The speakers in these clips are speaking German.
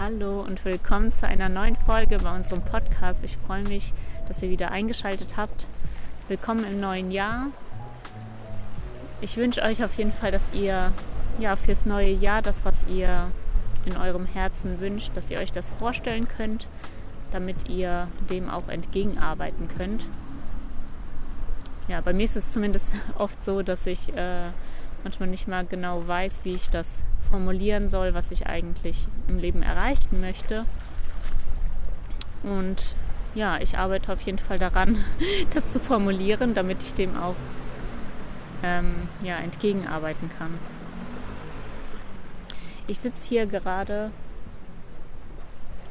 Hallo und willkommen zu einer neuen Folge bei unserem Podcast. Ich freue mich, dass ihr wieder eingeschaltet habt. Willkommen im neuen Jahr. Ich wünsche euch auf jeden Fall, dass ihr ja fürs neue Jahr das, was ihr in eurem Herzen wünscht, dass ihr euch das vorstellen könnt, damit ihr dem auch entgegenarbeiten könnt. Ja, bei mir ist es zumindest oft so, dass ich äh, manchmal nicht mal genau weiß, wie ich das formulieren soll, was ich eigentlich im Leben erreichen möchte. Und ja, ich arbeite auf jeden Fall daran, das zu formulieren, damit ich dem auch ähm, ja, entgegenarbeiten kann. Ich sitze hier gerade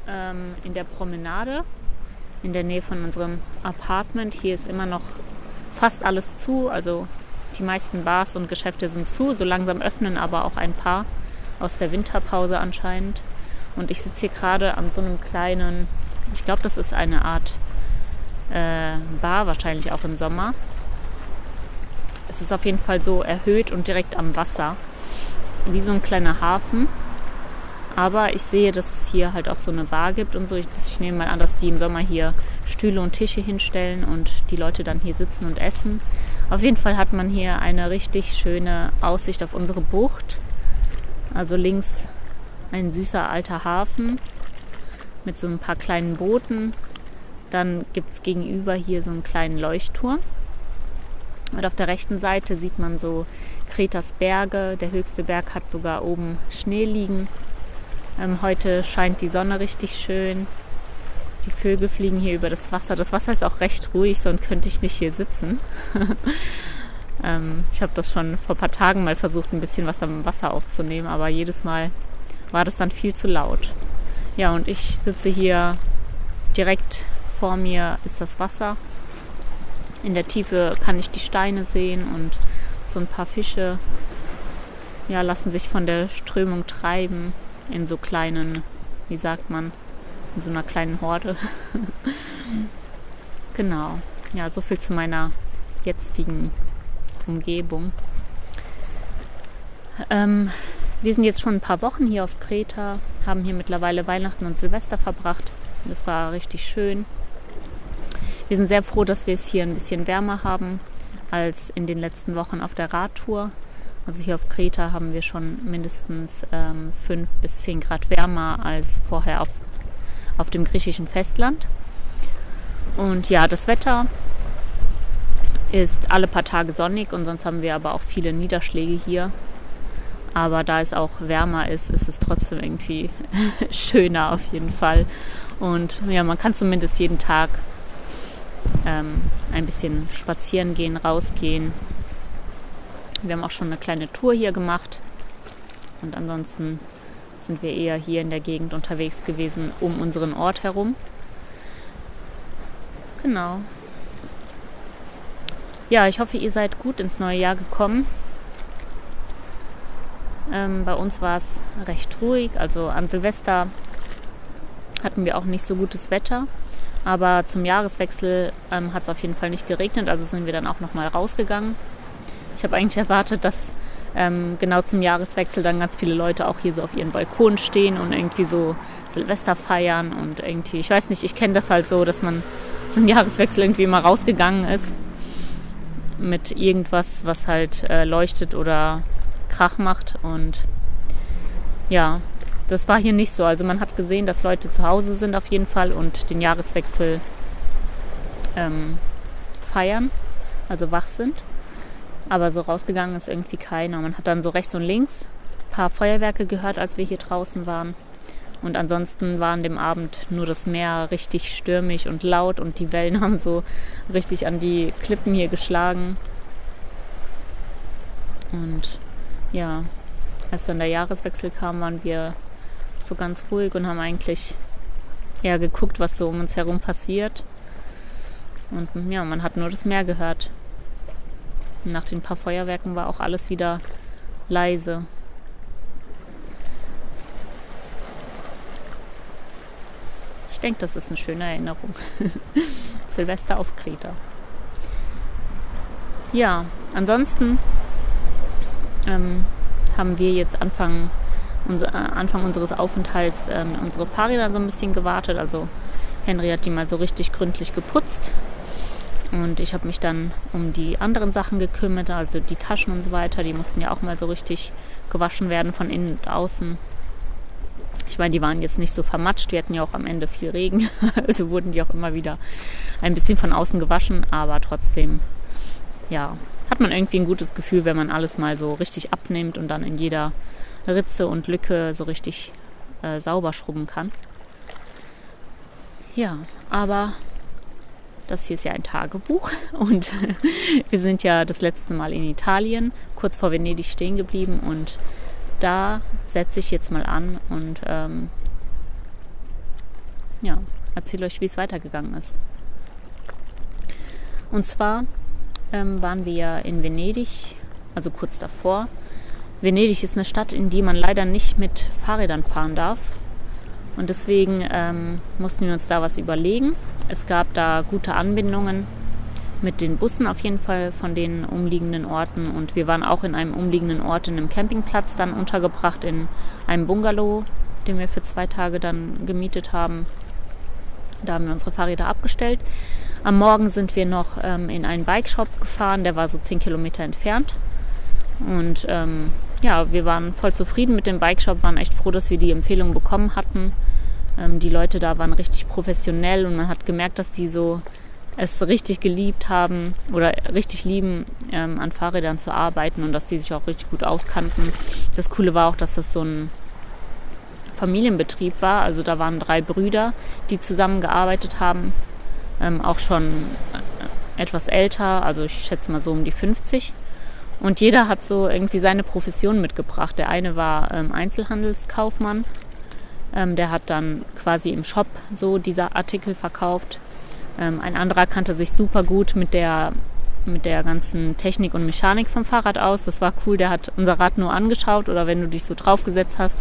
ähm, in der Promenade in der Nähe von unserem Apartment. Hier ist immer noch fast alles zu, also die meisten Bars und Geschäfte sind zu. So langsam öffnen aber auch ein paar aus der Winterpause anscheinend. Und ich sitze hier gerade an so einem kleinen, ich glaube, das ist eine Art äh, Bar, wahrscheinlich auch im Sommer. Es ist auf jeden Fall so erhöht und direkt am Wasser, wie so ein kleiner Hafen. Aber ich sehe, dass es hier halt auch so eine Bar gibt und so. Ich, ich nehme mal an, dass die im Sommer hier Stühle und Tische hinstellen und die Leute dann hier sitzen und essen. Auf jeden Fall hat man hier eine richtig schöne Aussicht auf unsere Bucht. Also links ein süßer alter Hafen mit so ein paar kleinen Booten. Dann gibt es gegenüber hier so einen kleinen Leuchtturm. Und auf der rechten Seite sieht man so Kretas Berge. Der höchste Berg hat sogar oben Schnee liegen. Ähm, heute scheint die Sonne richtig schön. Die Vögel fliegen hier über das Wasser. Das Wasser ist auch recht ruhig, sonst könnte ich nicht hier sitzen. Ähm, ich habe das schon vor ein paar Tagen mal versucht, ein bisschen was am Wasser aufzunehmen, aber jedes Mal war das dann viel zu laut. Ja, und ich sitze hier direkt vor mir ist das Wasser. In der Tiefe kann ich die Steine sehen und so ein paar Fische ja, lassen sich von der Strömung treiben in so kleinen, wie sagt man, in so einer kleinen Horde. genau. Ja, so viel zu meiner jetzigen Umgebung. Ähm, wir sind jetzt schon ein paar Wochen hier auf Kreta, haben hier mittlerweile Weihnachten und Silvester verbracht. Das war richtig schön. Wir sind sehr froh, dass wir es hier ein bisschen wärmer haben als in den letzten Wochen auf der Radtour. Also hier auf Kreta haben wir schon mindestens ähm, 5 bis 10 Grad wärmer als vorher auf, auf dem griechischen Festland. Und ja, das Wetter ist alle paar Tage sonnig und sonst haben wir aber auch viele Niederschläge hier. Aber da es auch wärmer ist, ist es trotzdem irgendwie schöner auf jeden Fall. Und ja, man kann zumindest jeden Tag ähm, ein bisschen spazieren gehen, rausgehen. Wir haben auch schon eine kleine Tour hier gemacht. Und ansonsten sind wir eher hier in der Gegend unterwegs gewesen, um unseren Ort herum. Genau. Ja, ich hoffe, ihr seid gut ins neue Jahr gekommen. Ähm, bei uns war es recht ruhig. Also an Silvester hatten wir auch nicht so gutes Wetter. Aber zum Jahreswechsel ähm, hat es auf jeden Fall nicht geregnet. Also sind wir dann auch nochmal rausgegangen. Ich habe eigentlich erwartet, dass ähm, genau zum Jahreswechsel dann ganz viele Leute auch hier so auf ihren Balkon stehen und irgendwie so Silvester feiern und irgendwie, ich weiß nicht, ich kenne das halt so, dass man zum Jahreswechsel irgendwie mal rausgegangen ist mit irgendwas, was halt äh, leuchtet oder Krach macht. Und ja, das war hier nicht so. Also man hat gesehen, dass Leute zu Hause sind auf jeden Fall und den Jahreswechsel ähm, feiern, also wach sind. Aber so rausgegangen ist irgendwie keiner. Man hat dann so rechts und links ein paar Feuerwerke gehört, als wir hier draußen waren. Und ansonsten war an dem Abend nur das Meer richtig stürmig und laut und die Wellen haben so richtig an die Klippen hier geschlagen. Und ja, als dann der Jahreswechsel kam, waren wir so ganz ruhig und haben eigentlich eher geguckt, was so um uns herum passiert. Und ja, man hat nur das Meer gehört. Nach den paar Feuerwerken war auch alles wieder leise. Ich denke, das ist eine schöne Erinnerung. Silvester auf Kreta. Ja, ansonsten ähm, haben wir jetzt Anfang unser, äh, Anfang unseres Aufenthalts ähm, unsere Fahrräder so ein bisschen gewartet. Also Henry hat die mal so richtig gründlich geputzt. Und ich habe mich dann um die anderen Sachen gekümmert, also die Taschen und so weiter. Die mussten ja auch mal so richtig gewaschen werden von innen und außen. Ich meine, die waren jetzt nicht so vermatscht. Wir hatten ja auch am Ende viel Regen. Also wurden die auch immer wieder ein bisschen von außen gewaschen. Aber trotzdem, ja, hat man irgendwie ein gutes Gefühl, wenn man alles mal so richtig abnimmt und dann in jeder Ritze und Lücke so richtig äh, sauber schrubben kann. Ja, aber das hier ist ja ein Tagebuch und wir sind ja das letzte Mal in Italien, kurz vor Venedig stehen geblieben und da setze ich jetzt mal an und ähm, ja, erzähle euch, wie es weitergegangen ist. Und zwar ähm, waren wir ja in Venedig, also kurz davor. Venedig ist eine Stadt, in die man leider nicht mit Fahrrädern fahren darf. Und deswegen ähm, mussten wir uns da was überlegen. Es gab da gute Anbindungen mit den Bussen auf jeden Fall von den umliegenden Orten. Und wir waren auch in einem umliegenden Ort in einem Campingplatz dann untergebracht, in einem Bungalow, den wir für zwei Tage dann gemietet haben. Da haben wir unsere Fahrräder abgestellt. Am Morgen sind wir noch ähm, in einen Bikeshop gefahren, der war so zehn Kilometer entfernt. Und ähm, ja, wir waren voll zufrieden mit dem Bikeshop, waren echt froh, dass wir die Empfehlung bekommen hatten. Ähm, die Leute da waren richtig professionell und man hat gemerkt, dass die so es richtig geliebt haben oder richtig lieben, ähm, an Fahrrädern zu arbeiten und dass die sich auch richtig gut auskannten. Das Coole war auch, dass das so ein Familienbetrieb war. Also da waren drei Brüder, die zusammengearbeitet haben, ähm, auch schon äh, etwas älter, also ich schätze mal so um die 50. Und jeder hat so irgendwie seine Profession mitgebracht. Der eine war ähm, Einzelhandelskaufmann, ähm, der hat dann quasi im Shop so diese Artikel verkauft. Ähm, ein anderer kannte sich super gut mit der, mit der ganzen Technik und Mechanik vom Fahrrad aus. Das war cool. Der hat unser Rad nur angeschaut oder wenn du dich so draufgesetzt hast,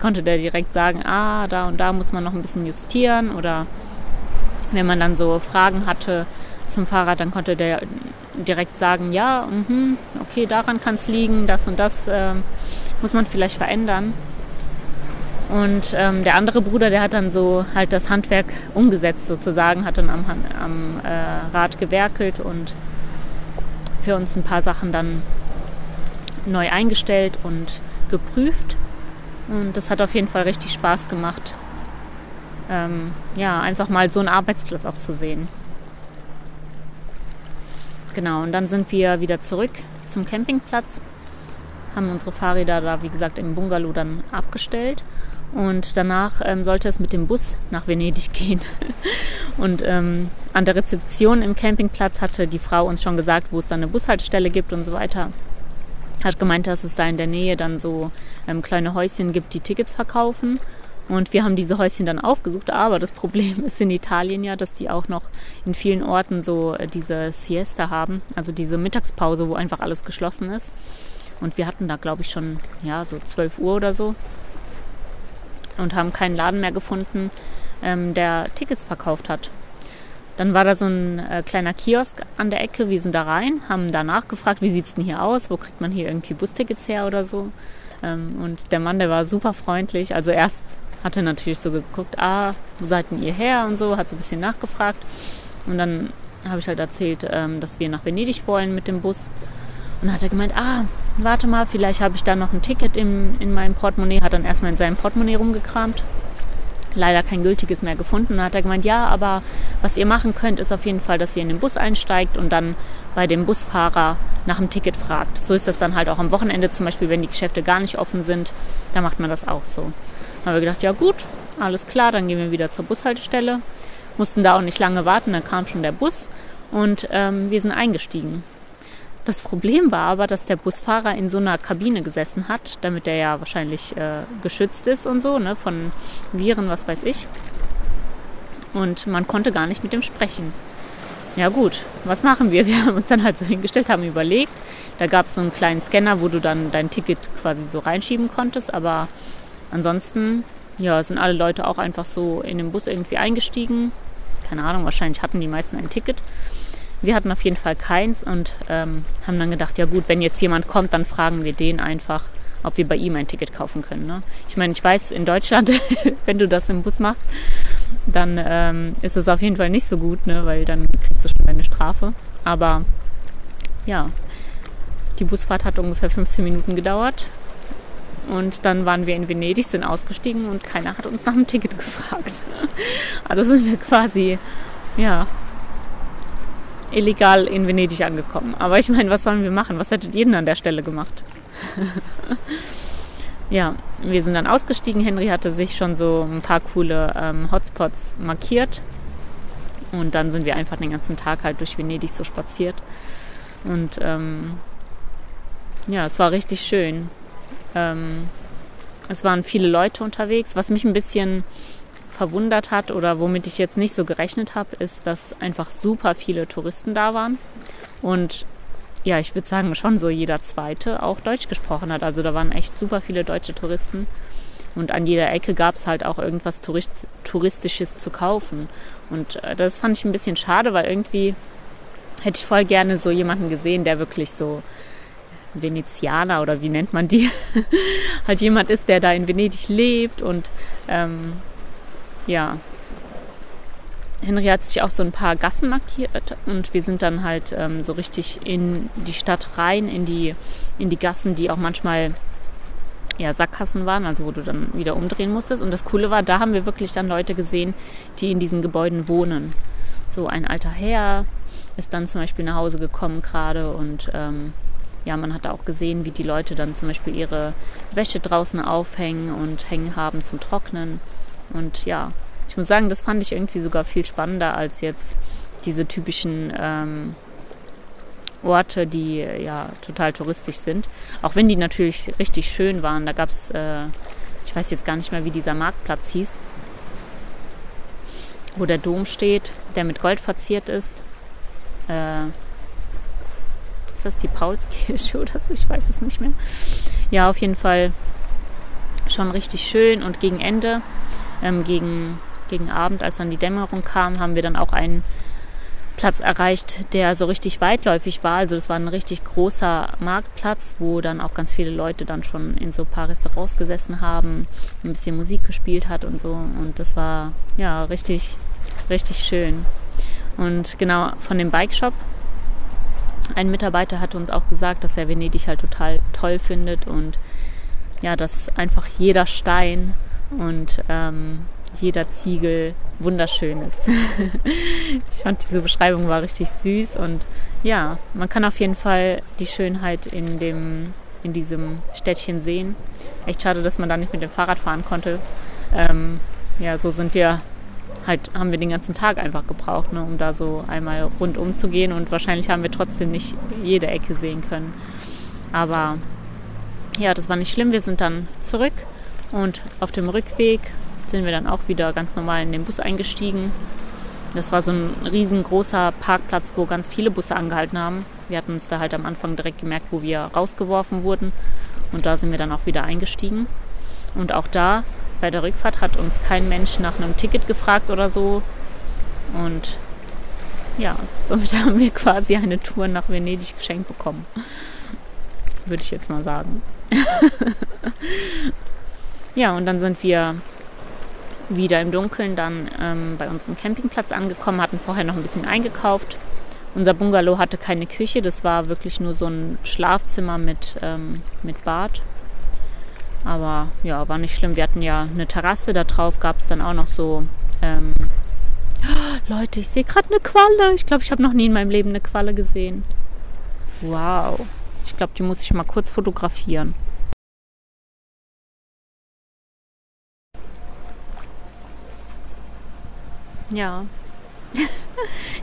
konnte der direkt sagen, ah, da und da muss man noch ein bisschen justieren. Oder wenn man dann so Fragen hatte zum Fahrrad, dann konnte der direkt sagen, ja, mh, okay, daran kann es liegen, das und das äh, muss man vielleicht verändern. Und ähm, der andere Bruder, der hat dann so halt das Handwerk umgesetzt sozusagen, hat dann am, am äh, Rad gewerkelt und für uns ein paar Sachen dann neu eingestellt und geprüft. Und das hat auf jeden Fall richtig Spaß gemacht, ähm, ja, einfach mal so einen Arbeitsplatz auch zu sehen. Genau, und dann sind wir wieder zurück zum Campingplatz, haben unsere Fahrräder da, wie gesagt, im Bungalow dann abgestellt und danach ähm, sollte es mit dem Bus nach Venedig gehen. und ähm, an der Rezeption im Campingplatz hatte die Frau uns schon gesagt, wo es dann eine Bushaltestelle gibt und so weiter. Hat gemeint, dass es da in der Nähe dann so ähm, kleine Häuschen gibt, die Tickets verkaufen. Und wir haben diese Häuschen dann aufgesucht, aber das Problem ist in Italien ja, dass die auch noch in vielen Orten so äh, diese Siesta haben, also diese Mittagspause, wo einfach alles geschlossen ist. Und wir hatten da, glaube ich, schon ja so 12 Uhr oder so und haben keinen Laden mehr gefunden, ähm, der Tickets verkauft hat. Dann war da so ein äh, kleiner Kiosk an der Ecke. Wir sind da rein, haben danach gefragt, wie sieht es denn hier aus? Wo kriegt man hier irgendwie Bustickets her oder so? Ähm, und der Mann, der war super freundlich. Also erst hat er natürlich so geguckt, ah, wo seid denn ihr her und so, hat so ein bisschen nachgefragt. Und dann habe ich halt erzählt, ähm, dass wir nach Venedig wollen mit dem Bus. Und dann hat er gemeint, ah, warte mal, vielleicht habe ich da noch ein Ticket im, in meinem Portemonnaie, hat dann erstmal in seinem Portemonnaie rumgekramt. Leider kein gültiges mehr gefunden. Dann hat er gemeint, ja, aber was ihr machen könnt, ist auf jeden Fall, dass ihr in den Bus einsteigt und dann bei dem Busfahrer nach dem Ticket fragt. So ist das dann halt auch am Wochenende, zum Beispiel, wenn die Geschäfte gar nicht offen sind, da macht man das auch so. Dann haben wir gedacht, ja gut, alles klar, dann gehen wir wieder zur Bushaltestelle. Mussten da auch nicht lange warten, dann kam schon der Bus und ähm, wir sind eingestiegen. Das Problem war aber, dass der Busfahrer in so einer Kabine gesessen hat, damit er ja wahrscheinlich äh, geschützt ist und so, ne, von Viren, was weiß ich. Und man konnte gar nicht mit ihm sprechen. Ja gut, was machen wir? Wir haben uns dann halt so hingestellt, haben überlegt. Da gab es so einen kleinen Scanner, wo du dann dein Ticket quasi so reinschieben konntest. Aber ansonsten, ja, sind alle Leute auch einfach so in den Bus irgendwie eingestiegen. Keine Ahnung, wahrscheinlich hatten die meisten ein Ticket. Wir hatten auf jeden Fall keins und ähm, haben dann gedacht, ja gut, wenn jetzt jemand kommt, dann fragen wir den einfach, ob wir bei ihm ein Ticket kaufen können. Ne? Ich meine, ich weiß, in Deutschland, wenn du das im Bus machst, dann ähm, ist es auf jeden Fall nicht so gut, ne? weil dann kriegst du schon eine Strafe. Aber ja, die Busfahrt hat ungefähr 15 Minuten gedauert. Und dann waren wir in Venedig, sind ausgestiegen und keiner hat uns nach dem Ticket gefragt. Also sind wir quasi, ja, illegal in Venedig angekommen. Aber ich meine, was sollen wir machen? Was hättet ihr denn an der Stelle gemacht? ja, wir sind dann ausgestiegen. Henry hatte sich schon so ein paar coole ähm, Hotspots markiert. Und dann sind wir einfach den ganzen Tag halt durch Venedig so spaziert. Und ähm, ja, es war richtig schön. Ähm, es waren viele Leute unterwegs. Was mich ein bisschen verwundert hat oder womit ich jetzt nicht so gerechnet habe, ist, dass einfach super viele Touristen da waren. Und ja, ich würde sagen, schon so jeder zweite auch Deutsch gesprochen hat. Also da waren echt super viele deutsche Touristen. Und an jeder Ecke gab es halt auch irgendwas Tourist Touristisches zu kaufen. Und äh, das fand ich ein bisschen schade, weil irgendwie hätte ich voll gerne so jemanden gesehen, der wirklich so Venezianer oder wie nennt man die, halt jemand ist, der da in Venedig lebt und ähm, ja. Henry hat sich auch so ein paar Gassen markiert und wir sind dann halt ähm, so richtig in die Stadt rein, in die, in die Gassen, die auch manchmal ja, Sackgassen waren, also wo du dann wieder umdrehen musstest. Und das Coole war, da haben wir wirklich dann Leute gesehen, die in diesen Gebäuden wohnen. So ein alter Herr ist dann zum Beispiel nach Hause gekommen gerade und ähm, ja, man hat auch gesehen, wie die Leute dann zum Beispiel ihre Wäsche draußen aufhängen und hängen haben zum Trocknen. Und ja, ich muss sagen, das fand ich irgendwie sogar viel spannender als jetzt diese typischen ähm, Orte, die ja total touristisch sind. Auch wenn die natürlich richtig schön waren. Da gab es, äh, ich weiß jetzt gar nicht mehr, wie dieser Marktplatz hieß, wo der Dom steht, der mit Gold verziert ist. Äh, ist das die Paulskirche oder so? Ich weiß es nicht mehr. Ja, auf jeden Fall schon richtig schön und gegen Ende ähm, gegen, gegen Abend, als dann die Dämmerung kam, haben wir dann auch einen Platz erreicht, der so richtig weitläufig war. Also das war ein richtig großer Marktplatz, wo dann auch ganz viele Leute dann schon in so ein paar Restaurants gesessen haben, ein bisschen Musik gespielt hat und so. Und das war ja richtig, richtig schön. Und genau von dem Bike Shop, ein Mitarbeiter hat uns auch gesagt, dass er Venedig halt total toll findet und ja, dass einfach jeder Stein und ähm, jeder Ziegel wunderschön ist. ich fand diese Beschreibung war richtig süß und ja, man kann auf jeden Fall die Schönheit in dem in diesem Städtchen sehen. Echt schade, dass man da nicht mit dem Fahrrad fahren konnte. Ähm, ja, so sind wir halt, haben wir den ganzen Tag einfach gebraucht, ne, um da so einmal rundum zu gehen und wahrscheinlich haben wir trotzdem nicht jede Ecke sehen können. Aber ja, das war nicht schlimm. Wir sind dann zurück und auf dem Rückweg sind wir dann auch wieder ganz normal in den Bus eingestiegen. Das war so ein riesengroßer Parkplatz, wo ganz viele Busse angehalten haben. Wir hatten uns da halt am Anfang direkt gemerkt, wo wir rausgeworfen wurden. Und da sind wir dann auch wieder eingestiegen. Und auch da bei der Rückfahrt hat uns kein Mensch nach einem Ticket gefragt oder so. Und ja, somit haben wir quasi eine Tour nach Venedig geschenkt bekommen. Würde ich jetzt mal sagen. Ja, und dann sind wir wieder im Dunkeln dann ähm, bei unserem Campingplatz angekommen, hatten vorher noch ein bisschen eingekauft. Unser Bungalow hatte keine Küche, das war wirklich nur so ein Schlafzimmer mit, ähm, mit Bad. Aber ja, war nicht schlimm. Wir hatten ja eine Terrasse, da drauf gab es dann auch noch so. Ähm, Leute, ich sehe gerade eine Qualle. Ich glaube, ich habe noch nie in meinem Leben eine Qualle gesehen. Wow. Ich glaube, die muss ich mal kurz fotografieren. Ja.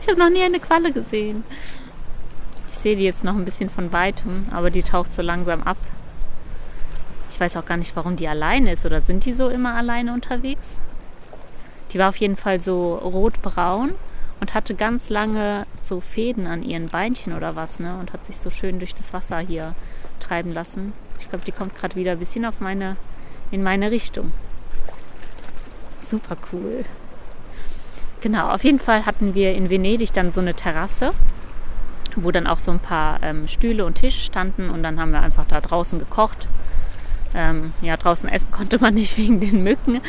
ich habe noch nie eine Qualle gesehen. Ich sehe die jetzt noch ein bisschen von weitem, aber die taucht so langsam ab. Ich weiß auch gar nicht, warum die alleine ist. Oder sind die so immer alleine unterwegs? Die war auf jeden Fall so rotbraun und hatte ganz lange so Fäden an ihren Beinchen oder was, ne? Und hat sich so schön durch das Wasser hier treiben lassen. Ich glaube, die kommt gerade wieder ein bisschen auf meine, in meine Richtung. Super cool. Genau, auf jeden Fall hatten wir in Venedig dann so eine Terrasse, wo dann auch so ein paar ähm, Stühle und Tische standen und dann haben wir einfach da draußen gekocht Ähm, ja, draußen essen konnte man nicht wegen den Mücken.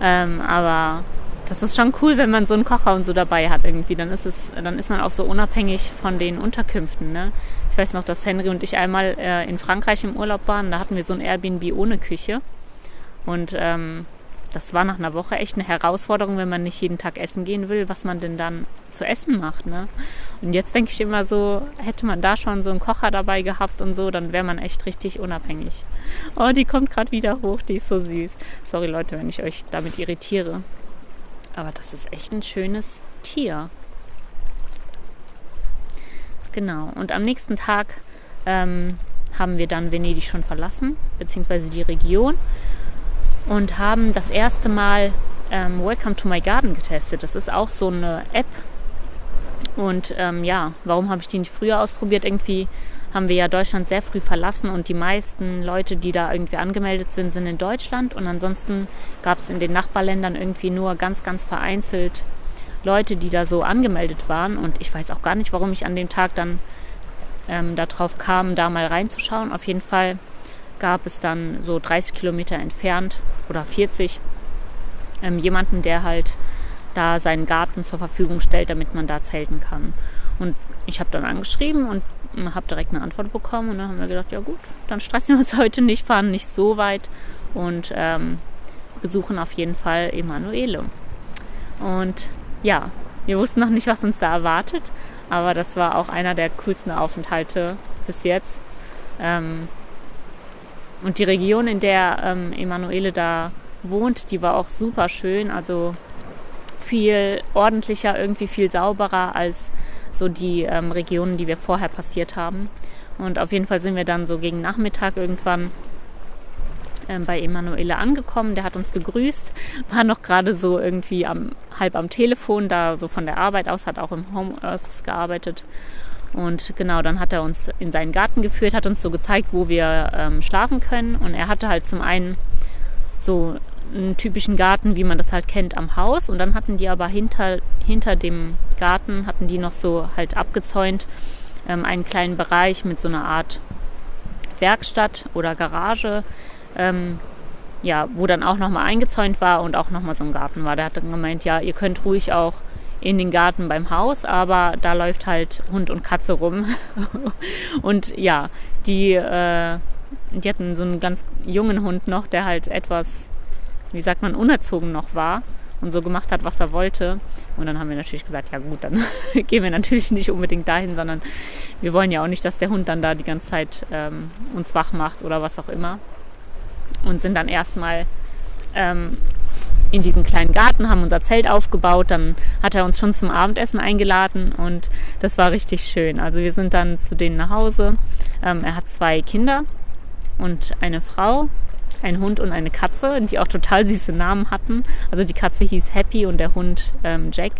Ähm, aber das ist schon cool, wenn man so einen Kocher und so dabei hat irgendwie. Dann ist es, dann ist man auch so unabhängig von den Unterkünften. Ne? Ich weiß noch, dass Henry und ich einmal äh, in Frankreich im Urlaub waren. Da hatten wir so ein Airbnb ohne Küche. Und ähm, das war nach einer Woche echt eine Herausforderung, wenn man nicht jeden Tag essen gehen will, was man denn dann zu essen macht. Ne? Und jetzt denke ich immer so, hätte man da schon so einen Kocher dabei gehabt und so, dann wäre man echt richtig unabhängig. Oh, die kommt gerade wieder hoch, die ist so süß. Sorry Leute, wenn ich euch damit irritiere. Aber das ist echt ein schönes Tier. Genau. Und am nächsten Tag ähm, haben wir dann Venedig schon verlassen, beziehungsweise die Region und haben das erste Mal ähm, Welcome to My Garden getestet. Das ist auch so eine App. Und ähm, ja, warum habe ich die nicht früher ausprobiert? Irgendwie haben wir ja Deutschland sehr früh verlassen und die meisten Leute, die da irgendwie angemeldet sind, sind in Deutschland. Und ansonsten gab es in den Nachbarländern irgendwie nur ganz, ganz vereinzelt Leute, die da so angemeldet waren. Und ich weiß auch gar nicht, warum ich an dem Tag dann ähm, darauf kam, da mal reinzuschauen. Auf jeden Fall gab es dann so 30 Kilometer entfernt oder 40 ähm, jemanden, der halt da seinen Garten zur Verfügung stellt, damit man da zelten kann. Und ich habe dann angeschrieben und habe direkt eine Antwort bekommen und dann haben wir gedacht, ja gut, dann stressen wir uns heute nicht, fahren nicht so weit und ähm, besuchen auf jeden Fall Emanuele. Und ja, wir wussten noch nicht, was uns da erwartet, aber das war auch einer der coolsten Aufenthalte bis jetzt. Ähm, und die Region, in der ähm, Emanuele da wohnt, die war auch super schön. Also viel ordentlicher, irgendwie viel sauberer als so die ähm, Regionen, die wir vorher passiert haben. Und auf jeden Fall sind wir dann so gegen Nachmittag irgendwann ähm, bei Emanuele angekommen. Der hat uns begrüßt, war noch gerade so irgendwie am, halb am Telefon, da so von der Arbeit aus, hat auch im Homeoffice gearbeitet und genau, dann hat er uns in seinen Garten geführt, hat uns so gezeigt, wo wir ähm, schlafen können. Und er hatte halt zum einen so einen typischen Garten, wie man das halt kennt, am Haus. Und dann hatten die aber hinter, hinter dem Garten, hatten die noch so halt abgezäunt, ähm, einen kleinen Bereich mit so einer Art Werkstatt oder Garage. Ähm, ja, wo dann auch nochmal eingezäunt war und auch nochmal so ein Garten war. Der hat dann gemeint, ja, ihr könnt ruhig auch in den Garten beim Haus, aber da läuft halt Hund und Katze rum. und ja, die, äh, die hatten so einen ganz jungen Hund noch, der halt etwas, wie sagt man, unerzogen noch war und so gemacht hat, was er wollte. Und dann haben wir natürlich gesagt, ja gut, dann gehen wir natürlich nicht unbedingt dahin, sondern wir wollen ja auch nicht, dass der Hund dann da die ganze Zeit ähm, uns wach macht oder was auch immer. Und sind dann erstmal ähm, in diesen kleinen Garten, haben unser Zelt aufgebaut. Dann hat er uns schon zum Abendessen eingeladen und das war richtig schön. Also wir sind dann zu denen nach Hause. Ähm, er hat zwei Kinder und eine Frau, ein Hund und eine Katze, die auch total süße Namen hatten. Also die Katze hieß Happy und der Hund ähm, Jack.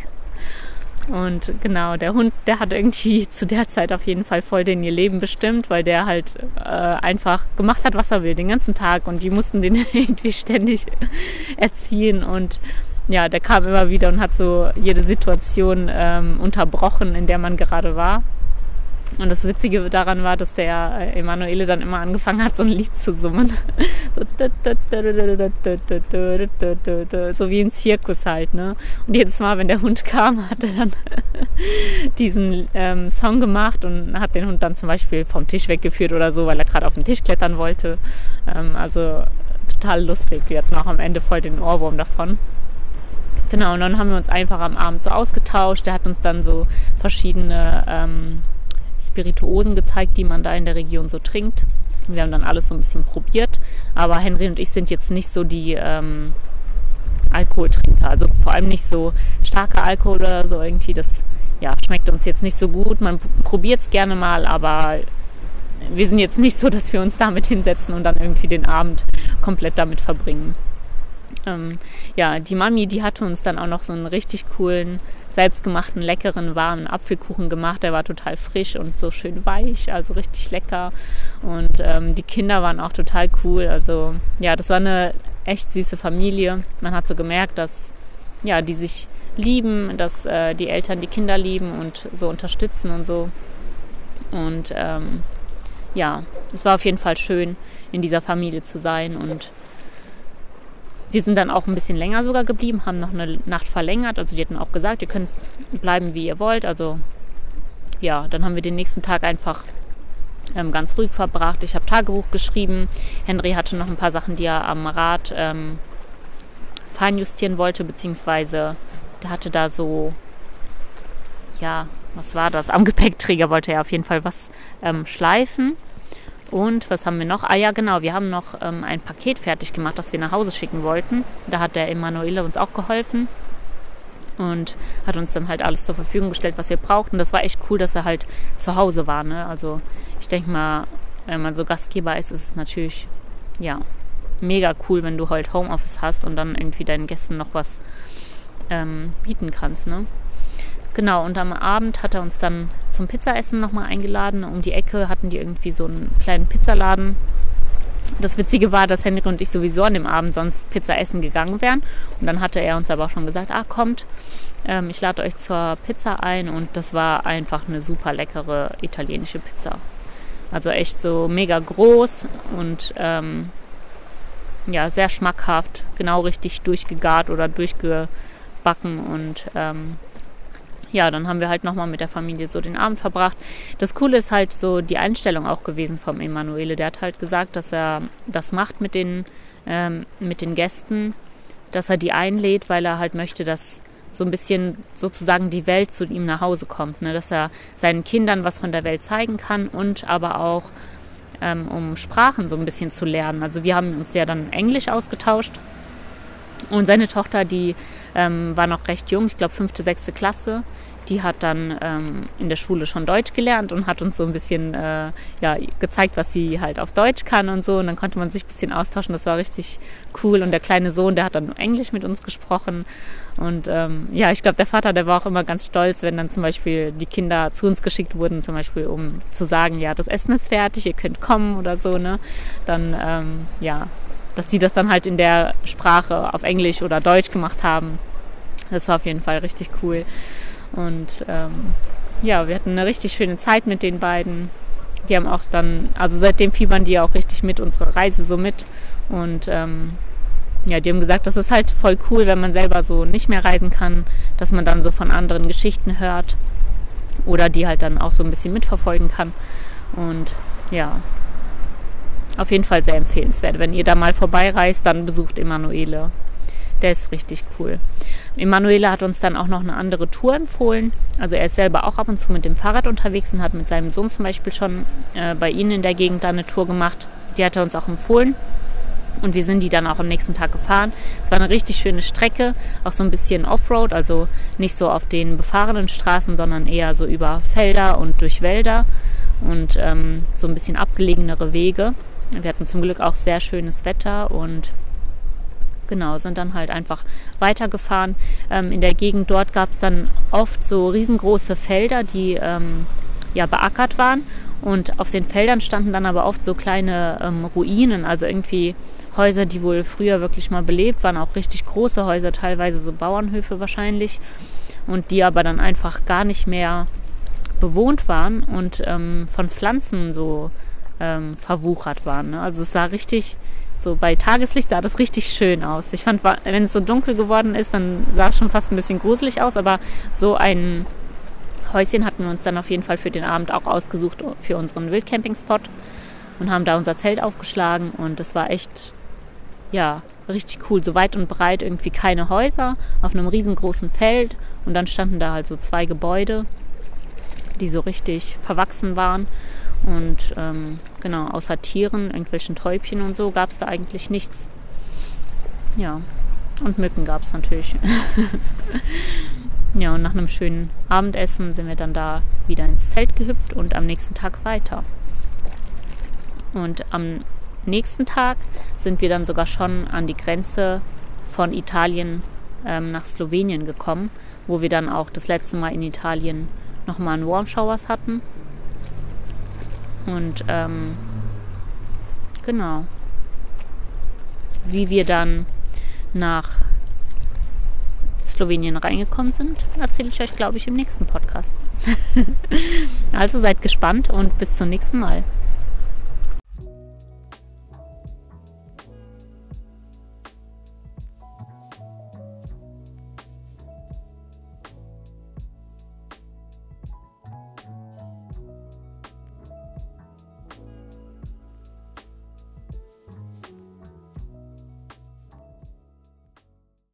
Und genau, der Hund, der hat irgendwie zu der Zeit auf jeden Fall voll den ihr Leben bestimmt, weil der halt äh, einfach gemacht hat, was er will, den ganzen Tag. Und die mussten den irgendwie ständig erziehen. Und ja, der kam immer wieder und hat so jede Situation ähm, unterbrochen, in der man gerade war. Und das Witzige daran war, dass der Emanuele dann immer angefangen hat, so ein Lied zu summen. So, wie ein Zirkus halt, ne? Und jedes Mal, wenn der Hund kam, hat er dann diesen ähm, Song gemacht und hat den Hund dann zum Beispiel vom Tisch weggeführt oder so, weil er gerade auf den Tisch klettern wollte. Ähm, also total lustig. Wir hatten auch am Ende voll den Ohrwurm davon. Genau, und dann haben wir uns einfach am Abend so ausgetauscht. Der hat uns dann so verschiedene ähm, Spirituosen gezeigt, die man da in der Region so trinkt. Wir haben dann alles so ein bisschen probiert. Aber Henry und ich sind jetzt nicht so die ähm, Alkoholtrinker. Also vor allem nicht so starker Alkohol oder so irgendwie. Das ja, schmeckt uns jetzt nicht so gut. Man probiert es gerne mal, aber wir sind jetzt nicht so, dass wir uns damit hinsetzen und dann irgendwie den Abend komplett damit verbringen. Ähm, ja, die Mami, die hatte uns dann auch noch so einen richtig coolen selbstgemachten, leckeren, warmen Apfelkuchen gemacht. Der war total frisch und so schön weich, also richtig lecker. Und ähm, die Kinder waren auch total cool. Also ja, das war eine echt süße Familie. Man hat so gemerkt, dass ja, die sich lieben, dass äh, die Eltern die Kinder lieben und so unterstützen und so. Und ähm, ja, es war auf jeden Fall schön, in dieser Familie zu sein und wir sind dann auch ein bisschen länger sogar geblieben, haben noch eine Nacht verlängert. Also die hatten auch gesagt, ihr könnt bleiben, wie ihr wollt. Also ja, dann haben wir den nächsten Tag einfach ähm, ganz ruhig verbracht. Ich habe Tagebuch geschrieben. Henry hatte noch ein paar Sachen, die er am Rad ähm, feinjustieren wollte, beziehungsweise der hatte da so, ja, was war das? Am Gepäckträger wollte er auf jeden Fall was ähm, schleifen. Und was haben wir noch? Ah ja, genau, wir haben noch ähm, ein Paket fertig gemacht, das wir nach Hause schicken wollten. Da hat der Emanuele uns auch geholfen und hat uns dann halt alles zur Verfügung gestellt, was wir brauchten. Das war echt cool, dass er halt zu Hause war. Ne? Also ich denke mal, wenn man so Gastgeber ist, ist es natürlich ja mega cool, wenn du halt Homeoffice hast und dann irgendwie deinen Gästen noch was ähm, bieten kannst. Ne? Genau, und am Abend hat er uns dann zum Pizzaessen nochmal eingeladen. Um die Ecke hatten die irgendwie so einen kleinen Pizzaladen. Das Witzige war, dass Henry und ich sowieso an dem Abend sonst Pizza essen gegangen wären. Und dann hatte er uns aber auch schon gesagt, ah, kommt, ähm, ich lade euch zur Pizza ein. Und das war einfach eine super leckere italienische Pizza. Also echt so mega groß und ähm, ja, sehr schmackhaft, genau richtig durchgegart oder durchgebacken und ähm, ja, dann haben wir halt nochmal mit der Familie so den Abend verbracht. Das Coole ist halt so die Einstellung auch gewesen vom Emanuele. Der hat halt gesagt, dass er das macht mit den, ähm, mit den Gästen, dass er die einlädt, weil er halt möchte, dass so ein bisschen sozusagen die Welt zu ihm nach Hause kommt. Ne? Dass er seinen Kindern was von der Welt zeigen kann und aber auch ähm, um Sprachen so ein bisschen zu lernen. Also wir haben uns ja dann Englisch ausgetauscht und seine Tochter, die ähm, war noch recht jung, ich glaube fünfte, sechste Klasse. Die hat dann ähm, in der Schule schon Deutsch gelernt und hat uns so ein bisschen äh, ja, gezeigt, was sie halt auf Deutsch kann und so. Und dann konnte man sich ein bisschen austauschen. Das war richtig cool. Und der kleine Sohn, der hat dann Englisch mit uns gesprochen. Und ähm, ja, ich glaube, der Vater, der war auch immer ganz stolz, wenn dann zum Beispiel die Kinder zu uns geschickt wurden, zum Beispiel um zu sagen, ja, das Essen ist fertig, ihr könnt kommen oder so. Ne? Dann ähm, ja, dass die das dann halt in der Sprache auf Englisch oder Deutsch gemacht haben. Das war auf jeden Fall richtig cool. Und ähm, ja, wir hatten eine richtig schöne Zeit mit den beiden. Die haben auch dann, also seitdem fiebern die auch richtig mit unserer Reise so mit. Und ähm, ja, die haben gesagt, das ist halt voll cool, wenn man selber so nicht mehr reisen kann, dass man dann so von anderen Geschichten hört oder die halt dann auch so ein bisschen mitverfolgen kann. Und ja, auf jeden Fall sehr empfehlenswert. Wenn ihr da mal vorbeireist, dann besucht Emanuele. Der ist richtig cool. Emanuele hat uns dann auch noch eine andere Tour empfohlen. Also er ist selber auch ab und zu mit dem Fahrrad unterwegs und hat mit seinem Sohn zum Beispiel schon äh, bei ihnen in der Gegend da eine Tour gemacht. Die hat er uns auch empfohlen. Und wir sind die dann auch am nächsten Tag gefahren. Es war eine richtig schöne Strecke, auch so ein bisschen Offroad, also nicht so auf den befahrenen Straßen, sondern eher so über Felder und durch Wälder und ähm, so ein bisschen abgelegenere Wege. Wir hatten zum Glück auch sehr schönes Wetter und genau, sind dann halt einfach weitergefahren. Ähm, in der Gegend dort gab es dann oft so riesengroße Felder, die ähm, ja beackert waren. Und auf den Feldern standen dann aber oft so kleine ähm, Ruinen, also irgendwie Häuser, die wohl früher wirklich mal belebt waren, auch richtig große Häuser, teilweise so Bauernhöfe wahrscheinlich. Und die aber dann einfach gar nicht mehr bewohnt waren und ähm, von Pflanzen so ähm, verwuchert waren. Ne? Also es sah richtig, so bei Tageslicht sah das richtig schön aus. Ich fand, wenn es so dunkel geworden ist, dann sah es schon fast ein bisschen gruselig aus, aber so ein Häuschen hatten wir uns dann auf jeden Fall für den Abend auch ausgesucht für unseren Wildcamping-Spot und haben da unser Zelt aufgeschlagen und das war echt, ja, richtig cool. So weit und breit irgendwie keine Häuser auf einem riesengroßen Feld und dann standen da halt so zwei Gebäude, die so richtig verwachsen waren und ähm, genau, außer Tieren, irgendwelchen Täubchen und so, gab es da eigentlich nichts. Ja, und Mücken gab es natürlich. ja, und nach einem schönen Abendessen sind wir dann da wieder ins Zelt gehüpft und am nächsten Tag weiter. Und am nächsten Tag sind wir dann sogar schon an die Grenze von Italien ähm, nach Slowenien gekommen, wo wir dann auch das letzte Mal in Italien nochmal einen Warm Showers hatten und ähm, genau, wie wir dann nach Slowenien reingekommen sind, erzähle ich euch, glaube ich, im nächsten Podcast. also seid gespannt und bis zum nächsten Mal.